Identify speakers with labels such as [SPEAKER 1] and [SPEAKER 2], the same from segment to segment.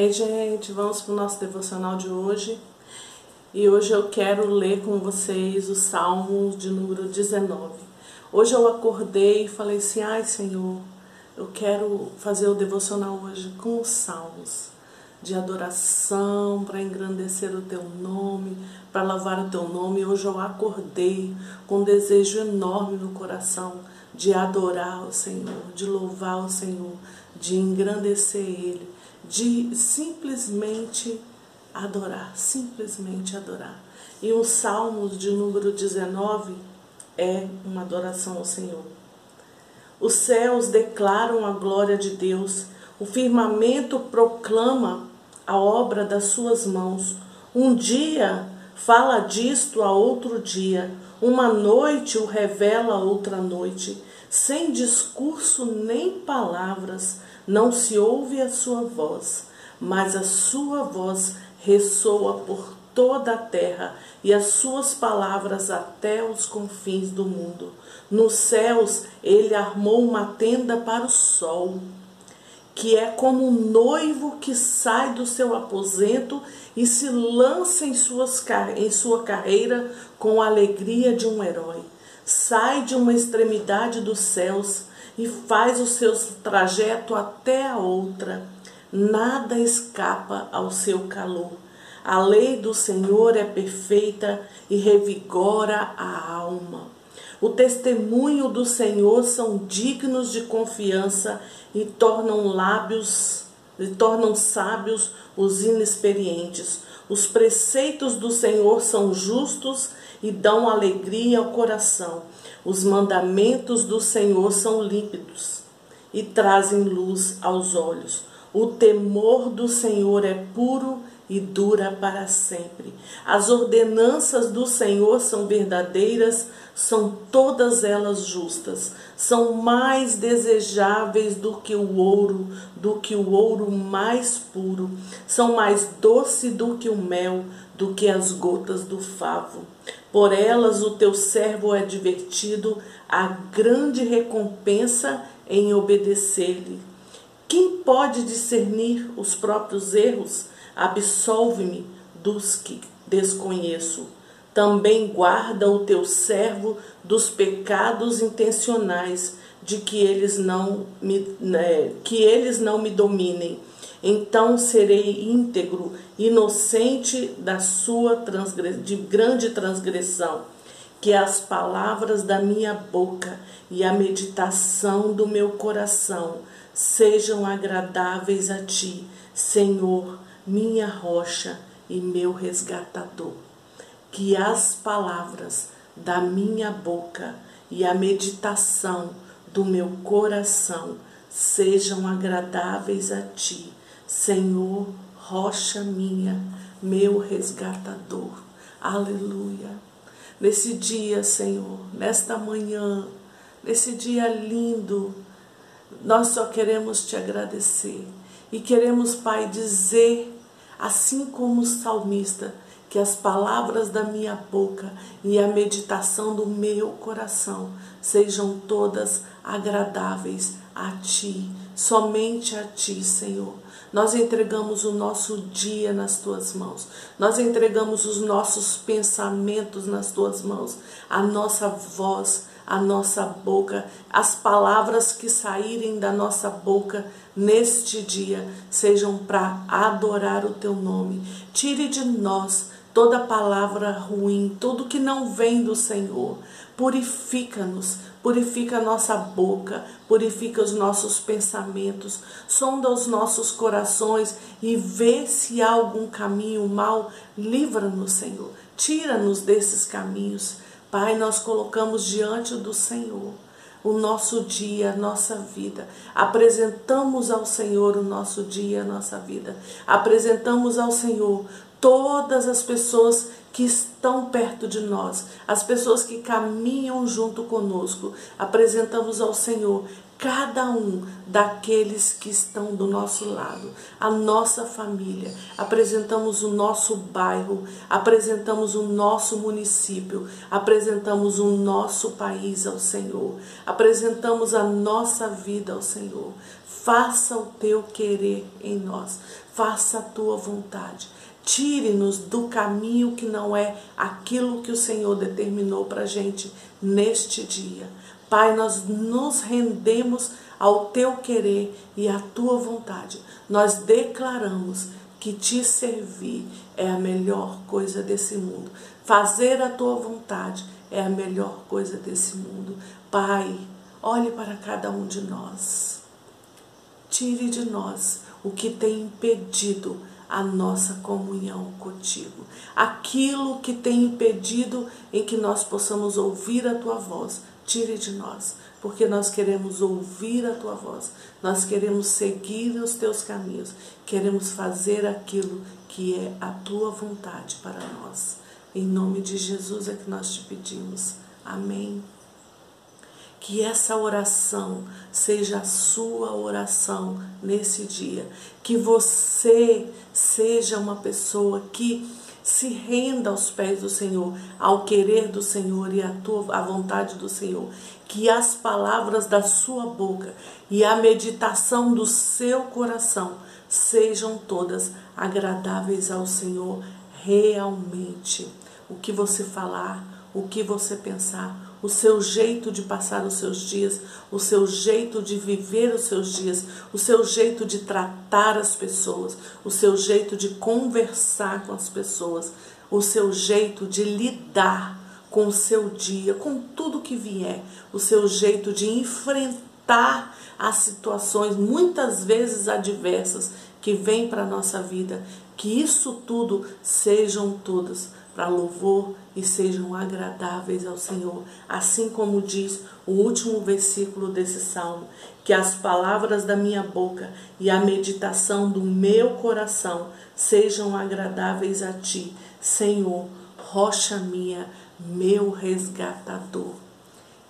[SPEAKER 1] Ei, gente, vamos para o nosso devocional de hoje. E hoje eu quero ler com vocês o Salmo de número 19. Hoje eu acordei e falei assim: ai, Senhor, eu quero fazer o devocional hoje com os salmos de adoração, para engrandecer o teu nome, para louvar o teu nome. Hoje eu acordei com um desejo enorme no coração de adorar o Senhor, de louvar o Senhor, de engrandecer Ele de simplesmente adorar, simplesmente adorar. E o Salmo de número 19 é uma adoração ao Senhor. Os céus declaram a glória de Deus, o firmamento proclama a obra das suas mãos. Um dia fala disto a outro dia, uma noite o revela a outra noite, sem discurso nem palavras não se ouve a sua voz, mas a sua voz ressoa por toda a terra e as suas palavras até os confins do mundo. Nos céus ele armou uma tenda para o sol, que é como um noivo que sai do seu aposento e se lança em, suas, em sua carreira com a alegria de um herói. Sai de uma extremidade dos céus e faz o seu trajeto até a outra. Nada escapa ao seu calor. A lei do Senhor é perfeita e revigora a alma. O testemunho do Senhor são dignos de confiança e tornam lábios e tornam sábios os inexperientes. Os preceitos do Senhor são justos e dão alegria ao coração. Os mandamentos do Senhor são límpidos e trazem luz aos olhos. O temor do Senhor é puro e dura para sempre. As ordenanças do Senhor são verdadeiras, são todas elas justas. São mais desejáveis do que o ouro, do que o ouro mais puro. São mais doce do que o mel, do que as gotas do favo. Por elas o teu servo é divertido, a grande recompensa em obedecer-lhe. Quem pode discernir os próprios erros? Absolve-me dos que desconheço. Também guarda o teu servo dos pecados intencionais, de que eles não me, né, que eles não me dominem então serei íntegro, inocente da sua de grande transgressão. Que as palavras da minha boca e a meditação do meu coração sejam agradáveis a ti, Senhor, minha rocha e meu resgatador. Que as palavras da minha boca e a meditação do meu coração sejam agradáveis a ti, Senhor, rocha minha, meu resgatador. Aleluia. Nesse dia, Senhor, nesta manhã, nesse dia lindo, nós só queremos te agradecer e queremos, Pai, dizer, assim como o salmista, que as palavras da minha boca e a meditação do meu coração sejam todas agradáveis a Ti, somente a Ti, Senhor. Nós entregamos o nosso dia nas tuas mãos. Nós entregamos os nossos pensamentos nas tuas mãos, a nossa voz, a nossa boca, as palavras que saírem da nossa boca neste dia sejam para adorar o teu nome. Tire de nós toda palavra ruim, tudo que não vem do Senhor. Purifica-nos, purifica a nossa boca, purifica os nossos pensamentos, sonda os nossos corações e vê se há algum caminho mal. Livra-nos, Senhor. Tira-nos desses caminhos. Pai, nós colocamos diante do Senhor o nosso dia, a nossa vida. Apresentamos ao Senhor o nosso dia, a nossa vida. Apresentamos ao Senhor todas as pessoas que estão perto de nós, as pessoas que caminham junto conosco. Apresentamos ao Senhor cada um daqueles que estão do nosso lado, a nossa família, apresentamos o nosso bairro, apresentamos o nosso município, apresentamos o nosso país ao Senhor, apresentamos a nossa vida ao Senhor. Faça o teu querer em nós, faça a tua vontade. Tire-nos do caminho que não é aquilo que o Senhor determinou para a gente neste dia. Pai, nós nos rendemos ao teu querer e à tua vontade. Nós declaramos que te servir é a melhor coisa desse mundo. Fazer a tua vontade é a melhor coisa desse mundo. Pai, olhe para cada um de nós. Tire de nós o que tem impedido a nossa comunhão contigo. Aquilo que tem impedido em que nós possamos ouvir a tua voz, tire de nós, porque nós queremos ouvir a tua voz, nós queremos seguir os teus caminhos, queremos fazer aquilo que é a tua vontade para nós. Em nome de Jesus é que nós te pedimos. Amém. Que essa oração seja a sua oração nesse dia. Que você seja uma pessoa que se renda aos pés do Senhor, ao querer do Senhor e à, tua, à vontade do Senhor. Que as palavras da sua boca e a meditação do seu coração sejam todas agradáveis ao Senhor realmente. O que você falar, o que você pensar, o seu jeito de passar os seus dias, o seu jeito de viver os seus dias, o seu jeito de tratar as pessoas, o seu jeito de conversar com as pessoas, o seu jeito de lidar com o seu dia, com tudo que vier, o seu jeito de enfrentar as situações muitas vezes adversas que vêm para a nossa vida, que isso tudo sejam todas para louvor e sejam agradáveis ao Senhor. Assim como diz o último versículo desse salmo, que as palavras da minha boca e a meditação do meu coração sejam agradáveis a ti, Senhor, rocha minha, meu resgatador.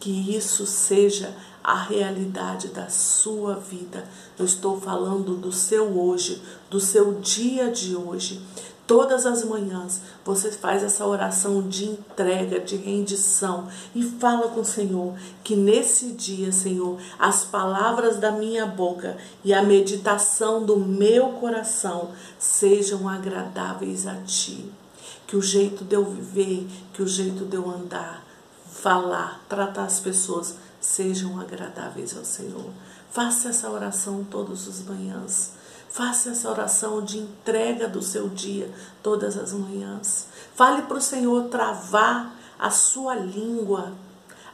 [SPEAKER 1] Que isso seja a realidade da sua vida. Eu estou falando do seu hoje, do seu dia de hoje. Todas as manhãs você faz essa oração de entrega, de rendição e fala com o Senhor que nesse dia, Senhor, as palavras da minha boca e a meditação do meu coração sejam agradáveis a Ti. Que o jeito de eu viver, que o jeito de eu andar, falar, tratar as pessoas sejam agradáveis ao Senhor. Faça essa oração todos os manhãs. Faça essa oração de entrega do seu dia todas as manhãs. Fale para o Senhor travar a sua língua,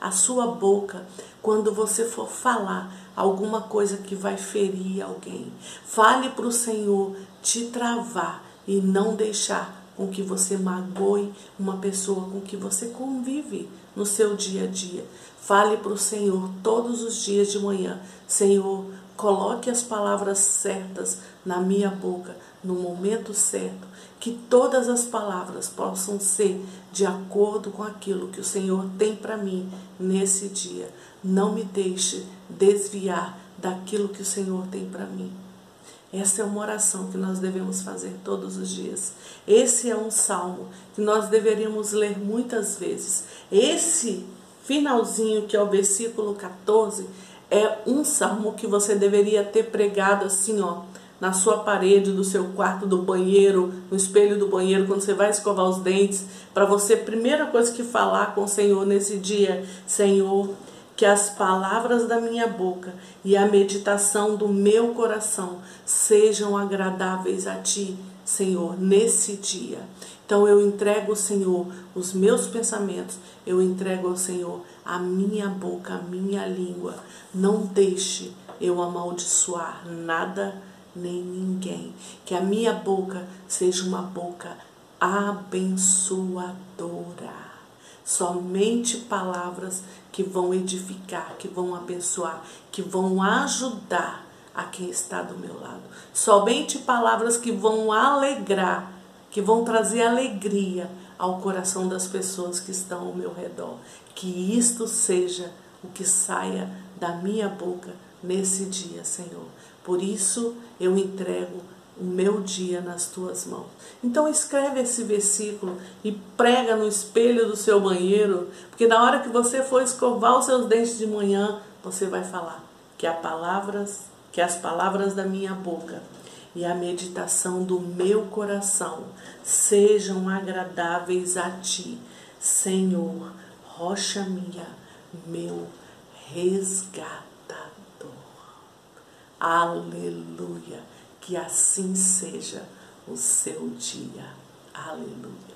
[SPEAKER 1] a sua boca, quando você for falar alguma coisa que vai ferir alguém. Fale para o Senhor te travar e não deixar com que você magoe uma pessoa com que você convive no seu dia a dia. Fale para o Senhor todos os dias de manhã: Senhor, coloque as palavras certas na minha boca no momento certo, que todas as palavras possam ser de acordo com aquilo que o Senhor tem para mim nesse dia. Não me deixe desviar daquilo que o Senhor tem para mim. Essa é uma oração que nós devemos fazer todos os dias. Esse é um salmo que nós deveríamos ler muitas vezes. Esse finalzinho, que é o versículo 14, é um salmo que você deveria ter pregado assim, ó, na sua parede do seu quarto, do banheiro, no espelho do banheiro, quando você vai escovar os dentes, para você, primeira coisa que falar com o Senhor nesse dia, Senhor, que as palavras da minha boca e a meditação do meu coração sejam agradáveis a ti, Senhor, nesse dia. Então eu entrego ao Senhor os meus pensamentos, eu entrego ao Senhor a minha boca, a minha língua. Não deixe eu amaldiçoar nada nem ninguém. Que a minha boca seja uma boca abençoadora. Somente palavras que vão edificar, que vão abençoar, que vão ajudar a quem está do meu lado. Somente palavras que vão alegrar, que vão trazer alegria ao coração das pessoas que estão ao meu redor. Que isto seja o que saia da minha boca nesse dia, Senhor. Por isso eu entrego o meu dia nas tuas mãos. Então escreve esse versículo e prega no espelho do seu banheiro, porque na hora que você for escovar os seus dentes de manhã, você vai falar que as palavras, que as palavras da minha boca e a meditação do meu coração sejam agradáveis a ti, Senhor, rocha minha, meu resgatador. Aleluia. Que assim seja o seu dia. Aleluia.